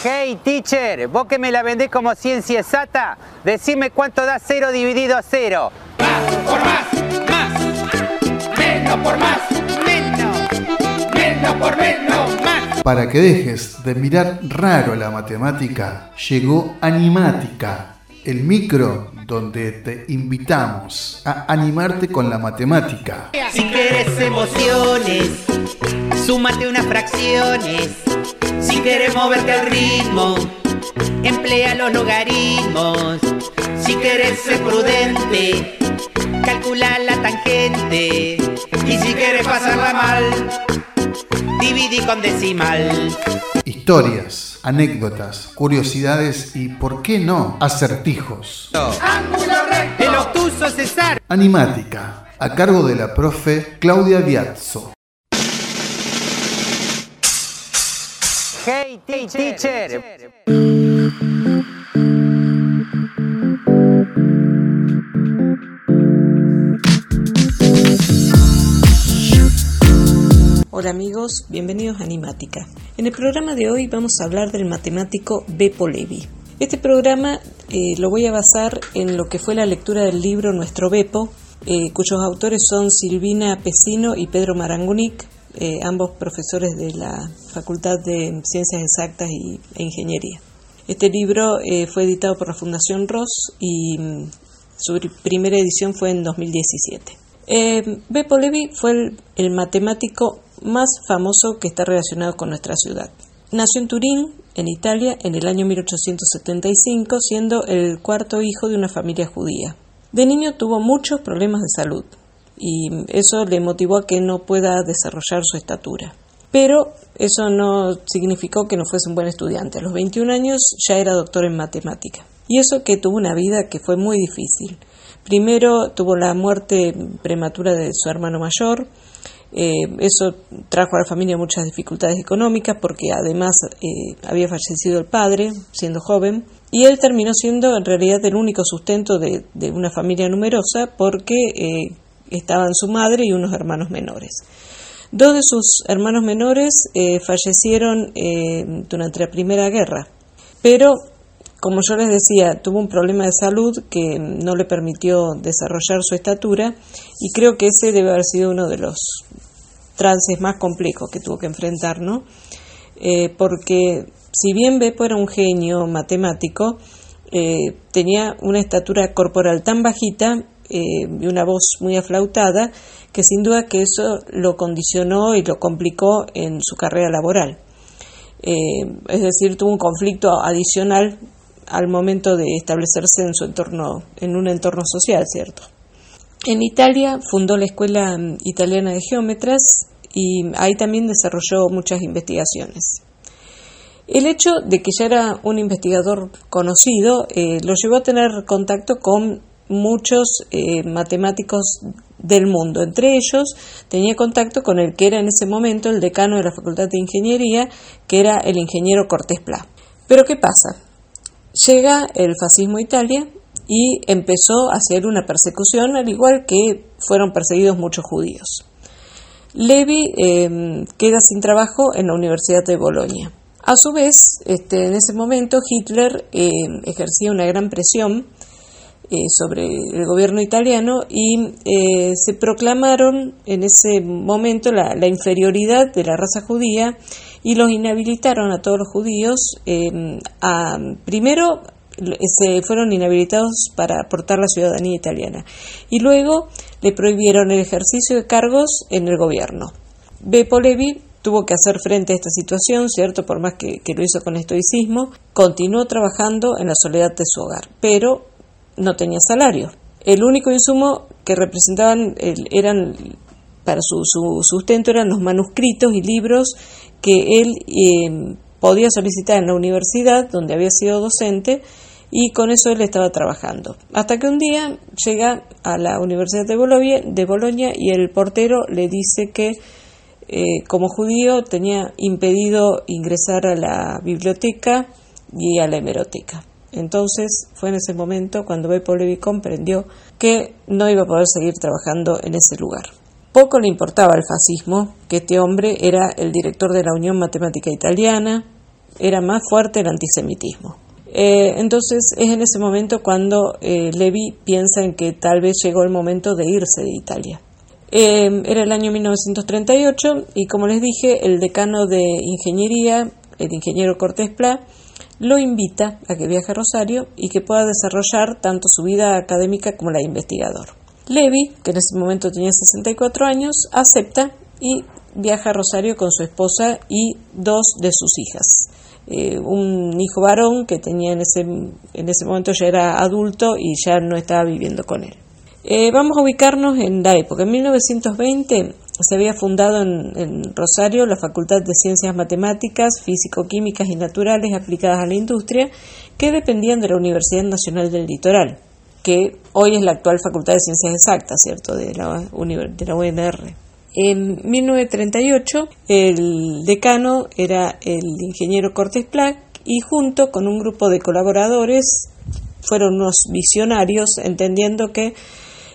Hey teacher, vos que me la vendés como ciencia exacta, decime cuánto da cero dividido a cero. Más por más, más. Menos por más, menos. Menos por menos, más. Para que dejes de mirar raro la matemática, llegó Animática, el micro donde te invitamos a animarte con la matemática. Si quieres emociones, súmate unas fracciones. Si quieres moverte al ritmo, emplea los logaritmos. Si quieres ser prudente, calcula la tangente. Y si quieres pasarla mal, dividí con decimal. Historias, anécdotas, curiosidades y, ¿por qué no?, acertijos. Ángulo recto. El obtuso César. Animática, a cargo de la profe Claudia Biazzo. Hey teacher. Hola amigos, bienvenidos a Animática. En el programa de hoy vamos a hablar del matemático Beppo Levi. Este programa eh, lo voy a basar en lo que fue la lectura del libro Nuestro Beppo, eh, cuyos autores son Silvina Pesino y Pedro Marangunic, eh, ambos profesores de la Facultad de Ciencias Exactas y, e Ingeniería. Este libro fue editado por la Fundación Ross y mm, su pri- primera edición fue en 2017. Eh, Beppo Levi fue el matemático más famoso que está relacionado con nuestra ciudad. Nació en Turín, en Italia, en el año 1875, siendo el cuarto hijo de una familia judía. De niño tuvo muchos problemas de salud y eso le motivó a que no pueda desarrollar su estatura. Pero eso no significó que no fuese un buen estudiante. A los 21 años ya era doctor en matemática. Y eso que tuvo una vida que fue muy difícil. Primero tuvo la muerte prematura de su hermano mayor. Eh, eso trajo a la familia muchas dificultades económicas porque además eh, había fallecido el padre siendo joven y él terminó siendo en realidad el único sustento de, una familia numerosa porque eh, estaban su madre y unos hermanos menores. Dos de sus hermanos menores eh, fallecieron eh, durante la Primera Guerra, pero como yo les decía, tuvo un problema de salud que no le permitió desarrollar su estatura y creo que ese debe haber sido uno de los trances más complejos que tuvo que enfrentar, ¿no? Eh, porque si bien Beppo era un genio matemático, eh, tenía una estatura corporal tan bajita eh, y una voz muy aflautada que sin duda que eso lo condicionó y lo complicó en su carrera laboral. Es decir, tuvo un conflicto adicional al momento de establecerse en su entorno, en un entorno social, ¿cierto? En Italia fundó la Escuela Italiana de Geómetras y ahí también desarrolló muchas investigaciones. El hecho de que ya era un investigador conocido eh, lo llevó a tener contacto con muchos eh, matemáticos del mundo. Entre ellos tenía contacto con el que era en ese momento el decano de la Facultad de Ingeniería, que era el ingeniero Cortés Pla. Pero ¿qué pasa? Llega el fascismo a Italia y empezó a hacer una persecución, al igual que fueron perseguidos muchos judíos. Levi eh, queda sin trabajo en la Universidad de Bolonia. A su vez, este, en ese momento Hitler eh, ejercía una gran presión eh, sobre el gobierno italiano y eh, se proclamaron en ese momento la, la, inferioridad de la raza judía y los inhabilitaron a todos los judíos. eh, a, primero se fueron inhabilitados para aportar la ciudadanía italiana y luego le prohibieron el ejercicio de cargos en el gobierno. Beppo Levi tuvo que hacer frente a esta situación, ¿cierto? Por más que, que lo hizo con estoicismo, continuó trabajando en la soledad de su hogar, pero no tenía salario. El único insumo que representaban el, eran para su, su, sustento eran los manuscritos y libros que él eh, podía solicitar en la universidad donde había sido docente y con eso él estaba trabajando. Hasta que un día llega a la Universidad de Bolonia, y el portero le dice que eh, como judío tenía impedido ingresar a la biblioteca y a la hemeroteca. Entonces fue en ese momento cuando Beppo Levi comprendió que no iba a poder seguir trabajando en ese lugar. Poco le importaba al fascismo, que este hombre era el director de la Unión Matemática Italiana, era más fuerte el antisemitismo. Eh, entonces es en ese momento cuando eh, Levi piensa en que tal vez llegó el momento de irse de Italia. Eh, era el año 1938 y como les dije, el decano de ingeniería, el ingeniero Cortés Pla, lo invita a que viaje a Rosario y que pueda desarrollar tanto su vida académica como la de investigador. Levi, que en ese momento tenía 64 años, acepta y viaja a Rosario con su esposa y dos de sus hijas. Eh, un hijo varón que tenía en ese, en ese momento ya era adulto y ya no estaba viviendo con él. Eh, vamos a ubicarnos en la época. En 1920 se había fundado en, Rosario la Facultad de Ciencias Matemáticas, Físico-Químicas y Naturales aplicadas a la industria, que dependían de la Universidad Nacional del Litoral, que hoy es la actual Facultad de Ciencias Exactas, ¿cierto?, de la, de la UNR. En 1938 el decano era el ingeniero Cortés Plac y junto con un grupo de colaboradores fueron unos visionarios entendiendo que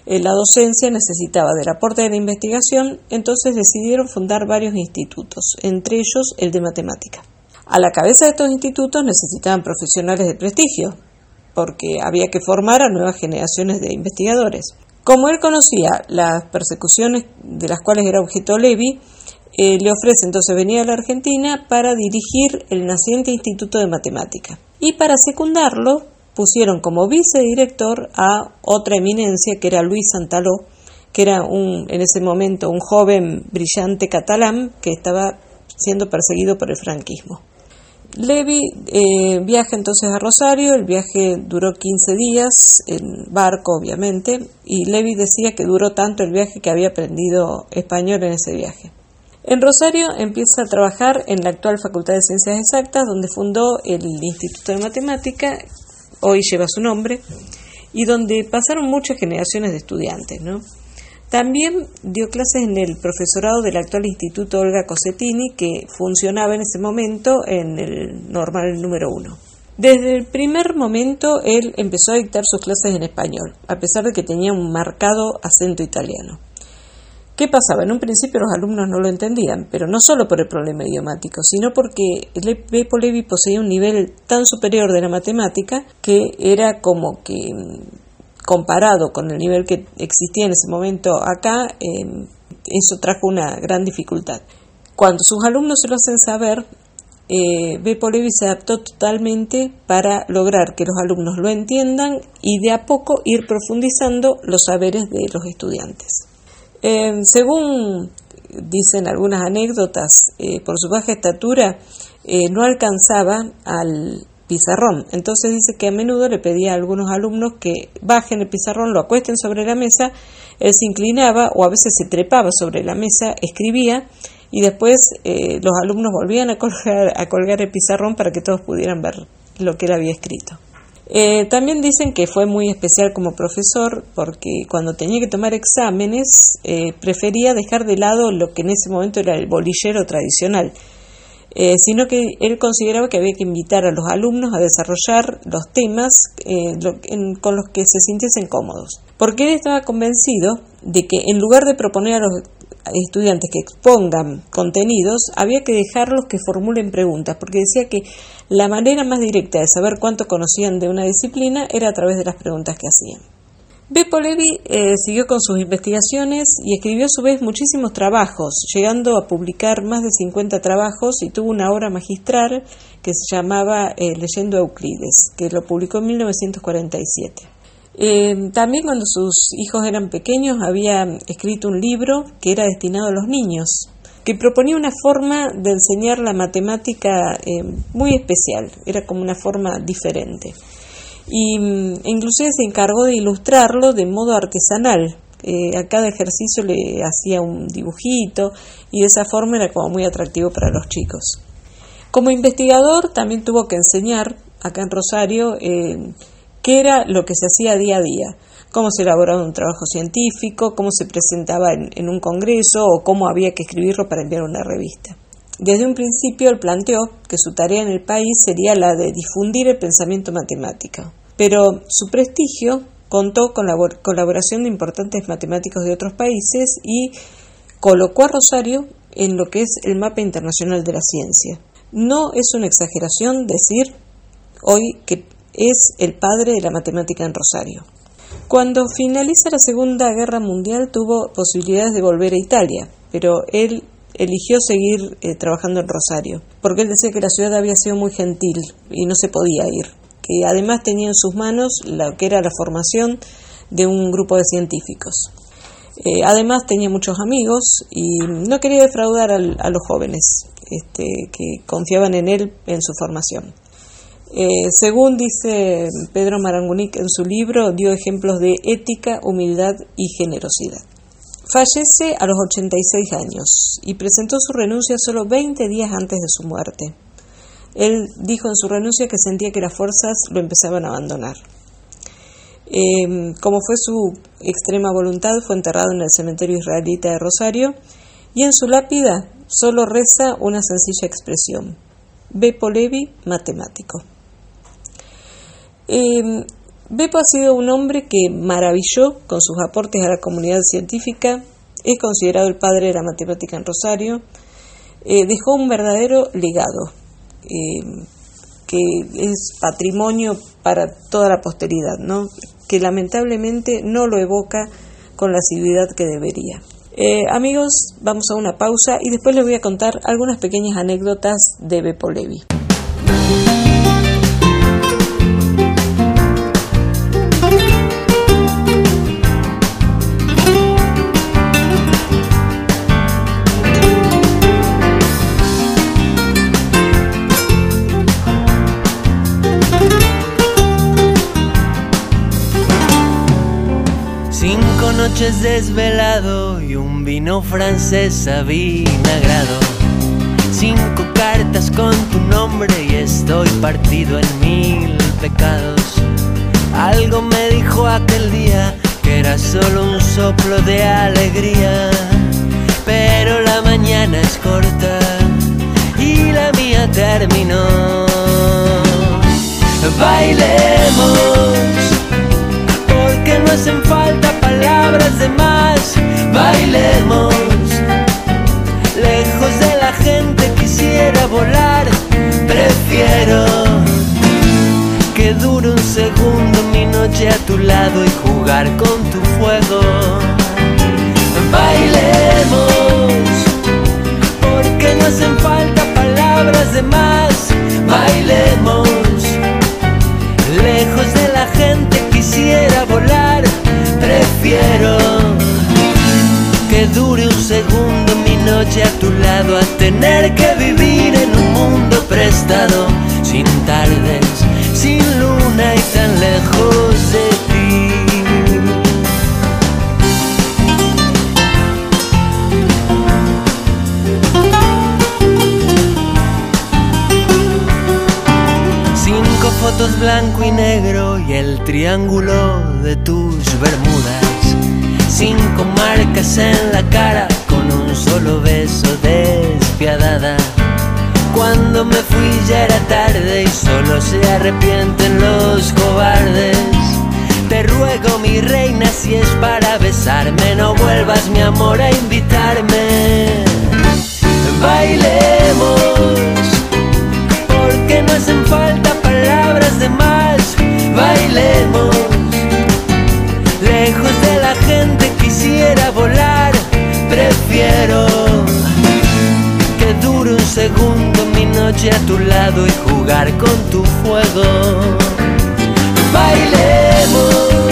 eh, la docencia necesitaba del aporte de la investigación, entonces decidieron fundar varios institutos, entre ellos el de matemática. A la cabeza de estos institutos necesitaban profesionales de prestigio, porque había que formar a nuevas generaciones de investigadores. Como él conocía las persecuciones de las cuales era objeto Levi, eh, le ofrece entonces venir a la Argentina para dirigir el naciente Instituto de Matemática. Y para secundarlo, pusieron como vicedirector a otra eminencia que era Luis Santaló, que era un, en ese momento un joven brillante catalán que estaba siendo perseguido por el franquismo. Levi eh, viaja entonces a Rosario, el viaje duró 15 días, en barco obviamente, y Levi decía que duró tanto el viaje que había aprendido español en ese viaje. En Rosario empieza a trabajar en la actual Facultad de Ciencias Exactas, donde fundó el Instituto de Matemática, hoy lleva su nombre, y donde pasaron muchas generaciones de estudiantes, ¿no? También dio clases en el profesorado del actual Instituto Olga Cosetini, que funcionaba en ese momento en el normal número uno. Desde el primer momento él empezó a dictar sus clases en español, a pesar de que tenía un marcado acento italiano. ¿Qué pasaba? En un principio los alumnos no lo entendían, pero no solo por el problema idiomático, sino porque Beppo Levi poseía un nivel tan superior de la matemática que era como que comparado con el nivel que existía en ese momento acá, em, eso trajo una gran dificultad. Cuando sus alumnos se lo hacen saber, eh, Levi se adaptó totalmente para lograr que los alumnos lo entiendan y de a poco ir profundizando los saberes de los estudiantes. Em, según dicen algunas anécdotas, eh, por su baja estatura eh, no alcanzaba al pizarrón. Entonces dice que a menudo le pedía a algunos alumnos que bajen el pizarrón, lo acuesten sobre la mesa, él se inclinaba o a veces se trepaba sobre la mesa, escribía y después eh, los alumnos volvían a colgar, a colgar el pizarrón para que todos pudieran ver lo que él había escrito. Eh, también dicen que fue muy especial como profesor porque cuando tenía que tomar exámenes eh, prefería dejar de lado lo que en ese momento era el bolillero tradicional eh, sino que él consideraba que había que invitar a los alumnos a desarrollar los temas eh, con los que se sintiesen cómodos. Porque él estaba convencido de que en lugar de proponer a los estudiantes que expongan contenidos, había que dejarlos que formulen preguntas, porque decía que la manera más directa de saber cuánto conocían de una disciplina era a través de las preguntas que hacían. Beppo Levi eh, siguió con sus investigaciones y escribió a su vez muchísimos trabajos, llegando a publicar más de 50 trabajos y tuvo una obra magistral que se llamaba eh, Leyendo Euclides, que lo publicó en 1947. Eh, también cuando sus hijos eran pequeños había escrito un libro que era destinado a los niños, que proponía una forma de enseñar la matemática muy especial, era como una forma diferente y mm, inclusive se encargó de ilustrarlo de modo artesanal. Eh, a cada ejercicio le hacía un dibujito y de esa forma era como muy atractivo para los chicos. Como investigador también tuvo que enseñar acá en Rosario eh, qué era lo que se hacía día a día, cómo se elaboraba un trabajo científico, cómo se presentaba en, un congreso o cómo había que escribirlo para enviar una revista. Desde un principio él planteó que su tarea en el país sería la de difundir el pensamiento matemático, pero su prestigio contó con la colaboración de importantes matemáticos de otros países y colocó a Rosario en lo que es el mapa internacional de la ciencia. No es una exageración decir hoy que es el padre de la matemática en Rosario. Cuando finaliza la Segunda Guerra Mundial tuvo posibilidades de volver a Italia, pero él eligió seguir eh, trabajando en Rosario, porque él decía que la ciudad había sido muy gentil y no se podía ir, que además tenía en sus manos lo que era la formación de un grupo de científicos. Eh, además tenía muchos amigos y no quería defraudar a los jóvenes este, que confiaban en él en su formación. Eh, según dice Pedro Marangunic en su libro, dio ejemplos de ética, humildad y generosidad. Fallece a los 86 años y presentó su renuncia solo 20 días antes de su muerte. Él dijo en su renuncia que sentía que las fuerzas lo empezaban a abandonar. Eh, como fue su extrema voluntad, fue enterrado en el cementerio israelita de Rosario y en su lápida solo reza una sencilla expresión, Bepo Levi, matemático. Eh, Beppo ha sido un hombre que maravilló con sus aportes a la comunidad científica, es considerado el padre de la matemática en Rosario, eh, dejó un verdadero legado eh, que es patrimonio para toda la posteridad, ¿no? que lamentablemente no lo evoca con la asiduidad que debería. Eh, amigos, vamos a una pausa y después les voy a contar algunas pequeñas anécdotas de Beppo Levi. Noches desvelado y un vino francés avinagrado. Cinco cartas con tu nombre y estoy partido en mil pecados. Algo me dijo aquel día que era solo un soplo de alegría. Pero la mañana es corta y la mía terminó. Bailemos no hacen falta palabras de más. Bailemos, lejos de la gente quisiera volar. Prefiero que dure un segundo mi noche a tu lado y jugar con tu fuego. Bailemos, porque no hacen falta palabras de más. Bailemos a tener que vivir en un mundo prestado, sin tardes, sin luna y tan lejos de ti. Cinco fotos blanco y negro y el triángulo de tus bermudas. Cinco marcas en la cara un solo beso despiadada. Cuando me fui ya era tarde y solo se arrepienten los cobardes. Te ruego mi reina si es para besarme, no vuelvas mi amor a invitarme. Bailemos porque no hacen falta palabras de más. Bailemos, Prefiero que dure un segundo mi noche a tu lado y jugar con tu fuego. Bailemos,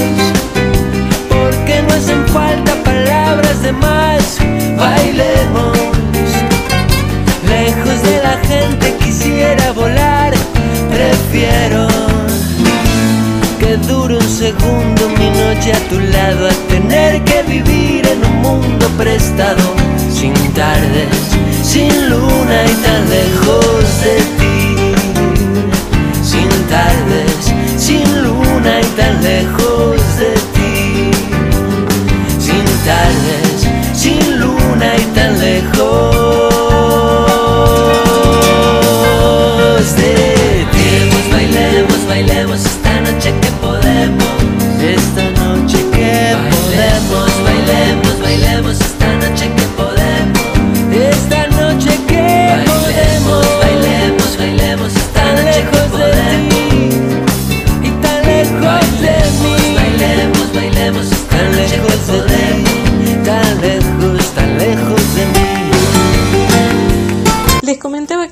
porque no hacen falta palabras de más. Bailemos lejos de la gente quisiera volar, prefiero que dure un segundo mi noche a tu lado a tener que vivir en un mundo prestado, sin tardes, sin luna y tan lejos de ti.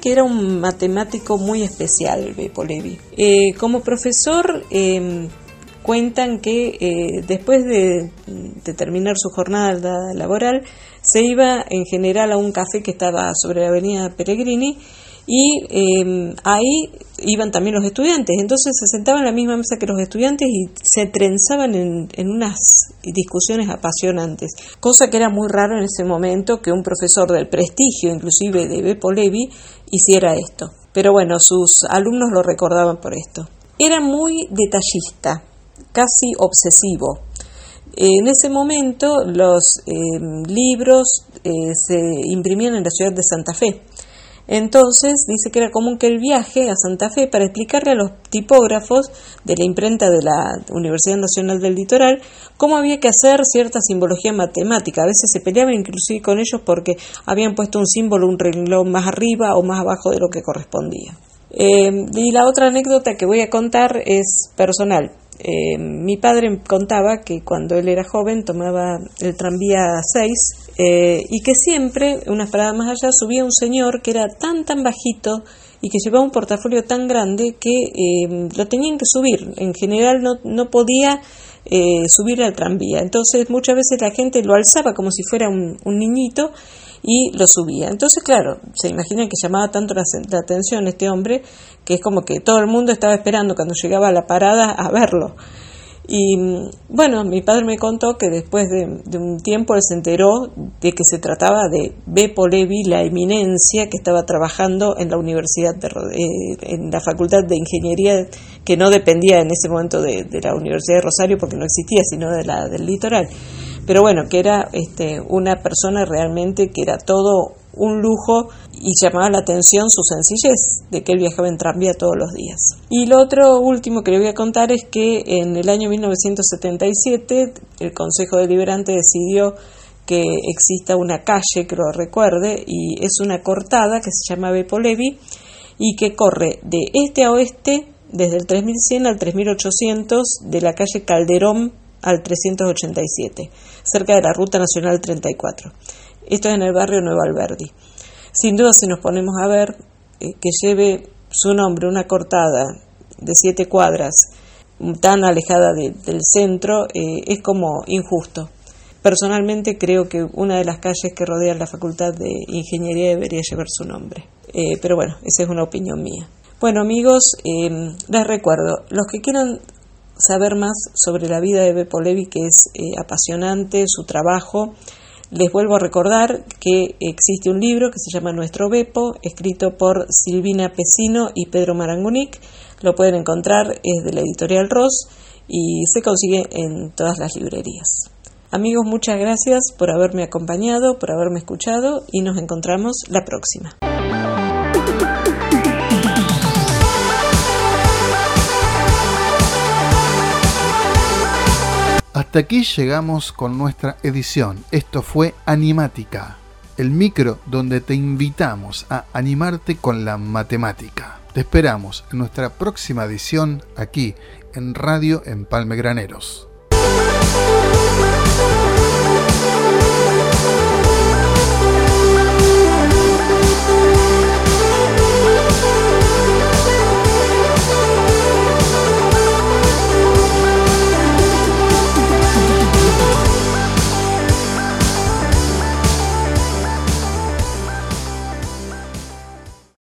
Que era un matemático muy especial, Beppo Levi. Eh, como profesor, em, cuentan que eh, después de, terminar su jornada laboral, se iba en general a un café que estaba sobre la avenida Peregrini y em, ahí iban también los estudiantes. Entonces se sentaban en la misma mesa que los estudiantes y se trenzaban en, en, unas discusiones apasionantes, cosa que era muy raro en ese momento que un profesor del prestigio, inclusive de Beppo Levi, hiciera esto. Pero bueno, sus alumnos lo recordaban por esto. Era muy detallista, casi obsesivo. En ese momento los em, libros eh, se imprimían en la ciudad de Santa Fe entonces dice que era común que el viaje a Santa Fe para explicarle a los tipógrafos de la imprenta de la Universidad Nacional del Litoral cómo había que hacer cierta simbología matemática. A veces se peleaban inclusive con ellos porque habían puesto un símbolo, un renglón más arriba o más abajo de lo que correspondía. Eh, y la otra anécdota que voy a contar es personal. Eh, mi padre contaba que cuando él era joven tomaba el tranvía 6 eh, y que siempre, unas paradas más allá, subía un señor que era tan tan bajito y que llevaba un portafolio tan grande que eh, lo tenían que subir. En general no, no podía subir al tranvía. Entonces muchas veces la gente lo alzaba como si fuera un niñito y lo subía. Entonces, claro, se imaginan que llamaba tanto la, atención este hombre que es como que todo el mundo estaba esperando cuando llegaba a la parada a verlo. Y bueno, mi padre me contó que después de, un tiempo él se enteró de que se trataba de Beppo Levi, la eminencia que estaba trabajando en la universidad, de, eh, en la facultad de ingeniería que no dependía en ese momento de, de, la Universidad de Rosario porque no existía, sino de la del litoral. Pero bueno, que era este, una persona realmente que era todo un lujo y llamaba la atención su sencillez de que él viajaba en tranvía todos los días. Y lo otro último que le voy a contar es que en el año 1977 el Consejo Deliberante decidió que exista una calle que lo recuerde y es una cortada que se llama Bepolevi y que corre de este a oeste desde el 3100 al 3800 de la calle Calderón al 387, cerca de la Ruta Nacional 34. Esto es en el barrio Nuevo Alberdi. Sin duda, si nos ponemos a ver eh, que lleve su nombre una cortada de siete cuadras tan alejada del centro, eh, es como injusto. Personalmente creo que una de las calles que rodean la Facultad de Ingeniería debería llevar su nombre. Eh, pero bueno, esa es una opinión mía. Bueno amigos, les recuerdo, los que quieran saber más sobre la vida de Beppo Levi, que es apasionante, su trabajo, les vuelvo a recordar que existe un libro que se llama Nuestro Beppo, escrito por Silvina Pesino y Pedro Marangonic. Lo pueden encontrar, es de la editorial Ross y se consigue en todas las librerías. Amigos, muchas gracias por haberme acompañado, por haberme escuchado y nos encontramos la próxima. Hasta aquí llegamos con nuestra edición. Esto fue Animática, el micro donde te invitamos a animarte con la matemática. Te esperamos en nuestra próxima edición aquí en Radio Empalme Graneros.